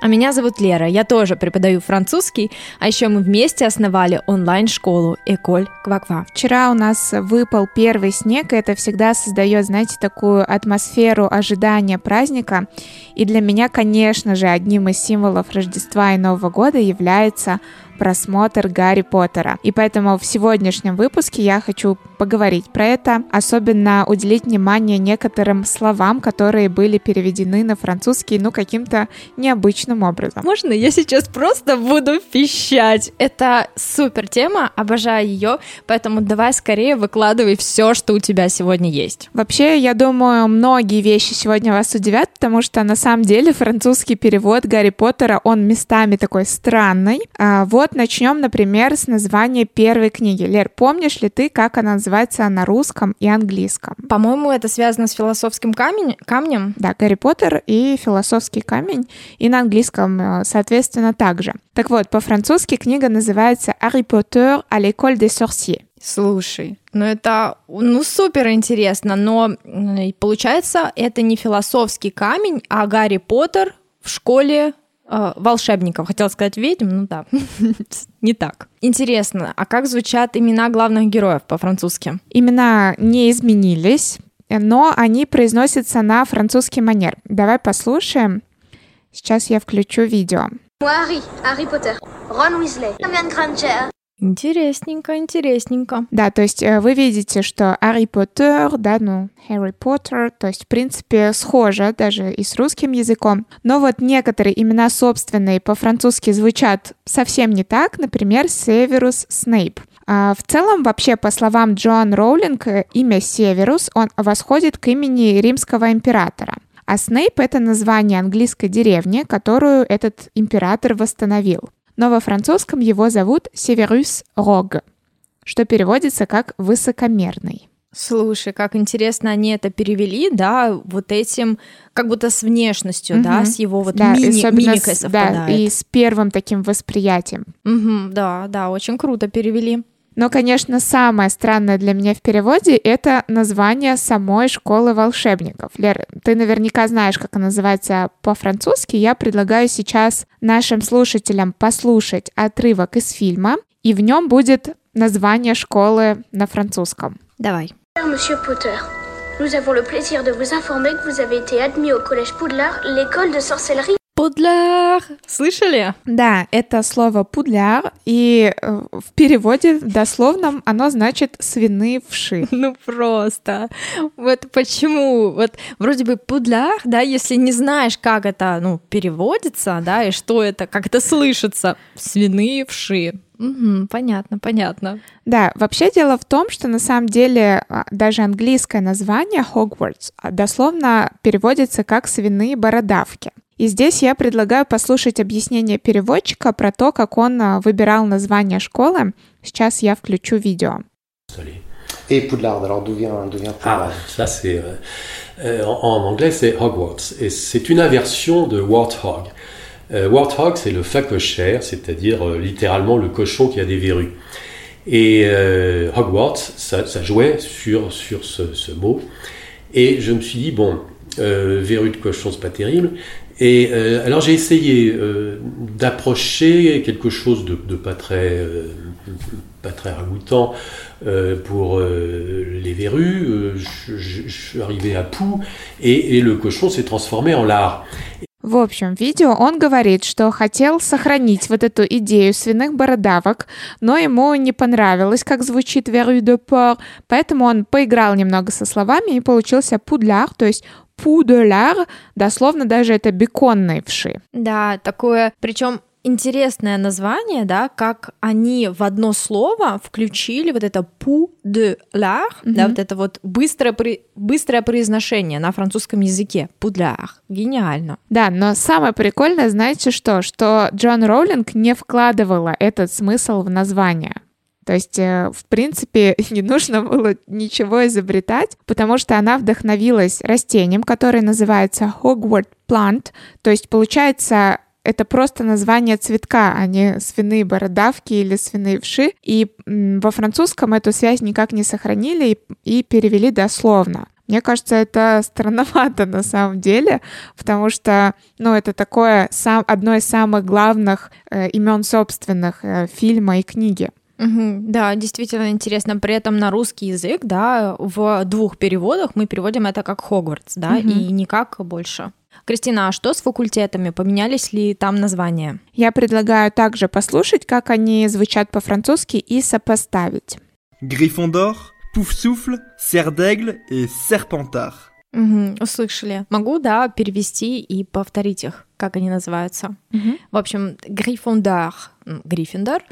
А меня зовут Лера, я тоже преподаю французский, а еще мы вместе основали онлайн-школу Эколь Кваква. Вчера у нас выпал первый снег, и это всегда создает, знаете, такую атмосферу ожидания праздника. И для меня, конечно же, одним из символов Рождества и Нового года является просмотр Гарри Поттера. И поэтому в сегодняшнем выпуске я хочу поговорить про это, особенно уделить внимание некоторым словам, которые были переведены на французский, ну, каким-то необычным образом. Можно я сейчас просто буду пищать? Это супер тема, обожаю ее, поэтому давай скорее выкладывай все, что у тебя сегодня есть. Вообще, я думаю, многие вещи сегодня вас удивят, потому что на самом деле французский перевод Гарри Поттера, он местами такой странный. А, вот вот начнем, например, с названия первой книги. Лер, помнишь ли ты, как она называется на русском и английском? По-моему, это связано с философским камень, камнем. Да, Гарри Поттер и философский камень, и на английском, э, соответственно, также. Так вот, по-французски книга называется «Harry Potter à l'école des sorciers». Слушай, ну это ну супер интересно, но получается это не философский камень, а Гарри Поттер в школе волшебников. Хотела сказать ведьм, ну да, не так. Интересно, а как звучат имена главных героев по-французски? Имена не изменились, но они произносятся на французский манер. Давай послушаем. Сейчас я включу видео. Harry, Harry Potter, Weasley, Hermione Granger, Интересненько, интересненько. Да, то есть э, вы видите, что Harry Potter, да, ну, Harry Potter, то есть, в принципе, схоже даже и с русским языком. Но вот некоторые имена собственные по-французски звучат совсем не так, например, Северус Снейп. А в целом, вообще, по словам Джоан Роулинг, э, имя Северус, он восходит к имени римского императора. А Снейп — это название английской деревни, которую этот император восстановил но во французском его зовут Северус Рог, что переводится как «высокомерный». Слушай, как интересно они это перевели, да, вот этим, как будто с внешностью, угу. да, с его вот да, мини, мимикой с, совпадает. Да, и с первым таким восприятием. Угу, да, да, очень круто перевели. Но, конечно, самое странное для меня в переводе — это название самой школы волшебников. Лер, ты наверняка знаешь, как она называется по-французски. Я предлагаю сейчас нашим слушателям послушать отрывок из фильма, и в нем будет название школы на французском. Давай. Monsieur Potter, nous avons le plaisir de vous informer que vous avez été admis au collège Poudlard, l'école de sorcellerie Пудляр. Слышали? Да, это слово пудляр, и э, в переводе дословном оно значит свиные вши. Ну просто. Вот почему? Вот вроде бы пудляр, да, если не знаешь, как это, ну, переводится, да, и что это, как это слышится, свиные вши. Угу, понятно, понятно. Да, вообще дело в том, что на самом деле а, даже английское название Hogwarts а, дословно переводится как свиные бородавки. И здесь я предлагаю послушать объяснение переводчика про то, как он выбирал название школы. Сейчас я включу видео. Et Poudlard, alors d'où vient, d'où vient Poudlard Ah, ça c'est... Euh, en, en, anglais c'est Hogwarts, et c'est une inversion de Warthog. Euh, Warthog c'est le facochère, c'est-à-dire euh, littéralement le cochon qui a des verrues. Et euh, Hogwarts, ça, ça, jouait sur, sur ce, ce, mot. Et je me suis dit, bon, euh, verrues de cochon c'est pas terrible, et euh, alors j'ai essayé euh, d'approcher quelque chose de, de pas très euh, pas très ragoûtant euh, pour euh, les verrues. Je, je, je, suis arrivé à Pou et, et le cochon s'est transformé en lard. В общем, видео он говорит, что хотел сохранить вот эту идею свиных бородавок, но ему не понравилось, как звучит «verru de porc», поэтому он поиграл немного со словами и получился «пудляр», то есть пуделяр, дословно даже это беконные вши. Да, такое, причем интересное название, да, как они в одно слово включили вот это пу l'art, mm-hmm. да, вот это вот быстрое, быстрое произношение на французском языке. Пудлях. Гениально. Да, но самое прикольное, знаете что? Что Джон Роулинг не вкладывала этот смысл в название. То есть, э, в принципе, не нужно было ничего изобретать, потому что она вдохновилась растением, которое называется Hogwarts plant. То есть, получается, это просто название цветка, а не свиные бородавки или свиные вши. И во французском эту связь никак не сохранили и, и перевели дословно. Мне кажется, это странновато на самом деле, потому что, ну, это такое сам, одно из самых главных э, имен собственных э, фильма и книги. Угу, да, действительно интересно. При этом на русский язык, да, в двух переводах мы переводим это как Хогвартс, да, угу. и никак больше. Кристина, а что с факультетами? Поменялись ли там названия? Я предлагаю также послушать, как они звучат по-французски и сопоставить. Гриффондор, Пуфсуфль, Сердегль и Серпентар. Угу, услышали. Могу, да, перевести и повторить их, как они называются. Угу. В общем, Гриффондор, Гриффиндор,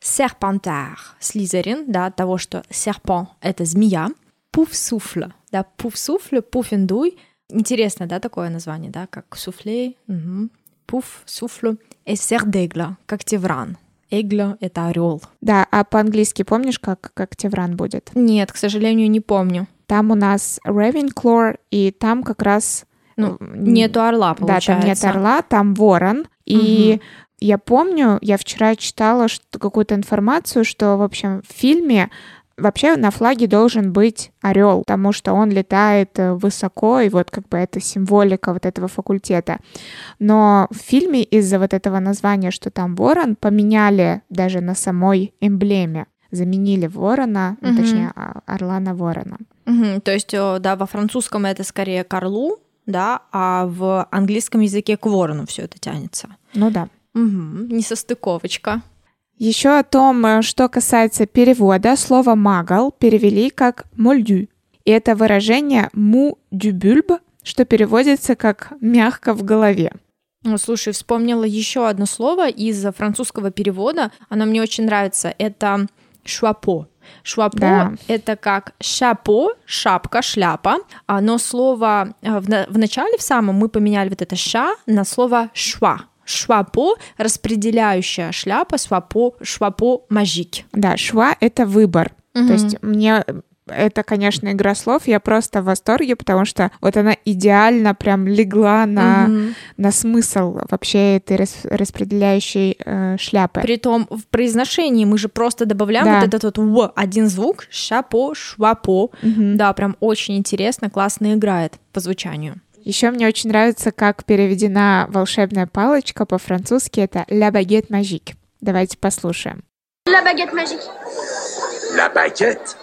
Серпентар, Слизерин, да, от того, что серпент — это змея, Пуфсуфль, да, Пуфсуфль, Пуфендуй. Интересно, да, такое название, да, как суфле, угу. Пуф, суфлю, и сердегла, как тевран. Эгла — это орел. Да, а по-английски помнишь, как, как тевран будет? Нет, к сожалению, не помню. Там у нас Ravenclaw, и там как раз... Ну, нету орла, получается. Да, там нет орла, там ворон. И угу. Я помню, я вчера читала какую-то информацию, что, в общем, в фильме вообще на флаге должен быть орел, потому что он летает э, высоко, и вот как бы это символика вот этого факультета. Но в фильме из-за вот этого названия, что там ворон, поменяли даже на самой эмблеме. Заменили ворона, угу. ну, точнее, а, орла на ворона. Угу. То есть, да, во французском это скорее к орлу, да, а в английском языке к ворону все это тянется. Ну да. Угу, несостыковочка. Еще о том, э, что касается перевода, слово «магал» перевели как «мольдю». И это выражение «му дю бюльб», что переводится как «мягко в голове». Ну, слушай, вспомнила еще одно слово из французского перевода. Оно мне очень нравится. Это шуапо. Шуапо да. это как шапо, шапка, шляпа, но слово э, в, в начале в самом мы поменяли вот это ша на слово шва швапо распределяющая шляпа, швапо, швапо мажик. Да, шва — это выбор. Угу. То есть мне это, конечно, игра слов. Я просто в восторге, потому что вот она идеально прям легла на, угу. на смысл вообще этой рас, распределяющей э, шляпы. Притом в произношении мы же просто добавляем да. вот этот вот в один звук, шапо, швапо. Угу. Да, прям очень интересно, классно играет по звучанию. Еще мне очень нравится, как переведена волшебная палочка по-французски. Это «la baguette magique». Давайте послушаем. La baguette magique. La baguette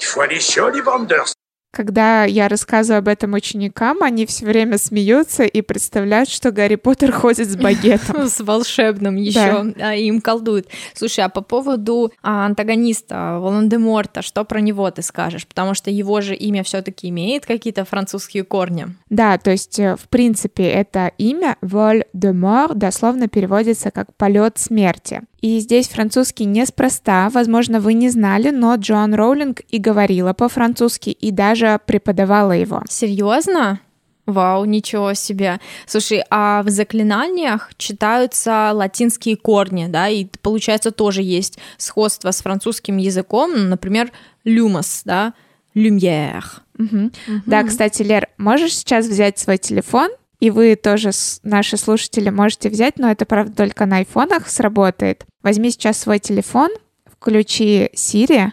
Il faut aller chez Ollivanders. Когда я рассказываю об этом ученикам, они все время смеются и представляют, что Гарри Поттер ходит с багетом. С волшебным еще, да. им колдует. Слушай, а по поводу а, антагониста Волан-де-Морта, что про него ты скажешь? Потому что его же имя все-таки имеет какие-то французские корни. Да, то есть, э, в принципе, это имя Воль-де-Мор дословно переводится как полет смерти. И здесь французский неспроста, возможно, вы не знали, но Джоан Роулинг и говорила по-французски, и даже преподавала его. Серьезно? Вау, ничего себе. Слушай, а в заклинаниях читаются латинские корни, да, и получается тоже есть сходство с французским языком, например, люмос, да, люмьер. Угу. Угу. Да, кстати, Лер, можешь сейчас взять свой телефон и вы тоже, наши слушатели, можете взять, но это, правда, только на айфонах сработает. Возьми сейчас свой телефон, включи Siri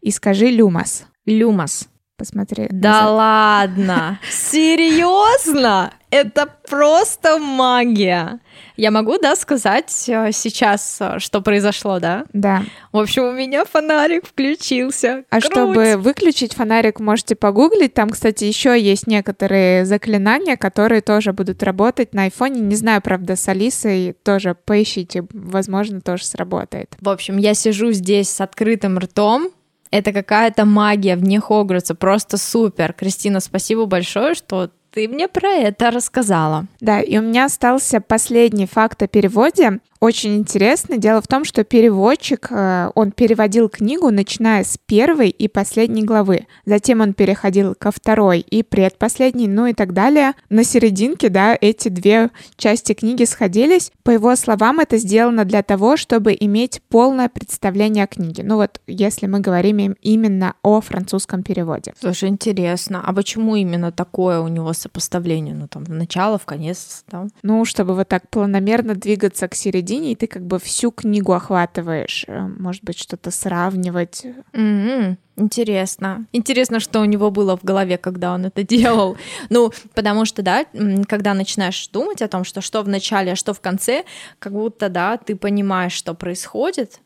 и скажи «Люмас». «Люмас». Посмотри. Да назад. ладно? Серьезно? Это просто магия. Я могу, да, сказать э, сейчас, э, что произошло, да? Да. В общем, у меня фонарик включился. А Круть. чтобы выключить фонарик, можете погуглить. Там, кстати, еще есть некоторые заклинания, которые тоже будут работать на айфоне. Не знаю, правда, с Алисой тоже поищите. Возможно, тоже сработает. В общем, я сижу здесь с открытым ртом, это какая-то магия вне Хогвартса, просто супер. Кристина, спасибо большое, что ты мне про это рассказала. Да, и у меня остался последний факт о переводе. Очень интересно. Дело в том, что переводчик, э, он переводил книгу, начиная с первой и последней главы. Затем он переходил ко второй и предпоследней, ну и так далее. На серединке, да, эти две части книги сходились. По его словам, это сделано для того, чтобы иметь полное представление о книге. Ну вот, если мы говорим именно о французском переводе. Слушай, интересно. А почему именно такое у него сопоставление? Ну, там, в начало, в конец, да? Ну, чтобы вот так планомерно двигаться к середине, и ты как бы всю книгу охватываешь. Э, может быть, что-то сравнивать. Mm-hmm. Интересно. Интересно, что у него было в голове, когда он это делал. Ну, потому что, да, когда начинаешь думать о том, что что в начале, а что в конце, как будто, да, ты понимаешь, что происходит,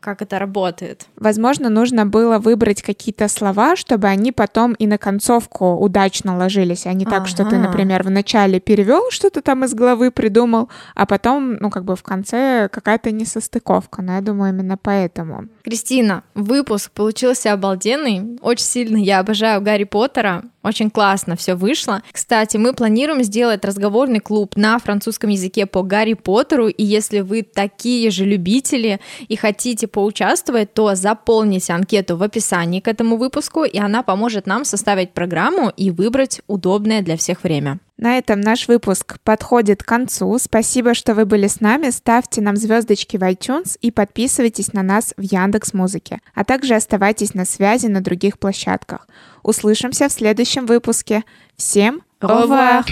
как это работает. Возможно, нужно было выбрать какие-то слова, чтобы они потом и на концовку удачно ложились, а не так, что ты, например, в начале перевел что-то там из головы, придумал, а потом, ну, как бы в конце какая-то несостыковка. Но я думаю, именно поэтому. Кристина, выпуск получился обалденный. Очень сильно я обожаю Гарри Поттера. Очень классно все вышло. Кстати, мы планируем сделать разговорный клуб на французском языке по Гарри Поттеру. И если вы такие же любители и хотите поучаствовать, то заполните анкету в описании к этому выпуску, и она поможет нам составить программу и выбрать удобное для всех время. На этом наш выпуск подходит к концу. Спасибо, что вы были с нами. Ставьте нам звездочки в iTunes и подписывайтесь на нас в Яндекс Музыке, а также оставайтесь на связи на других площадках. Услышимся в следующем выпуске. Всем au revoir!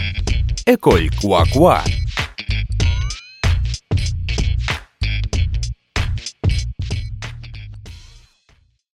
Quoi Quoi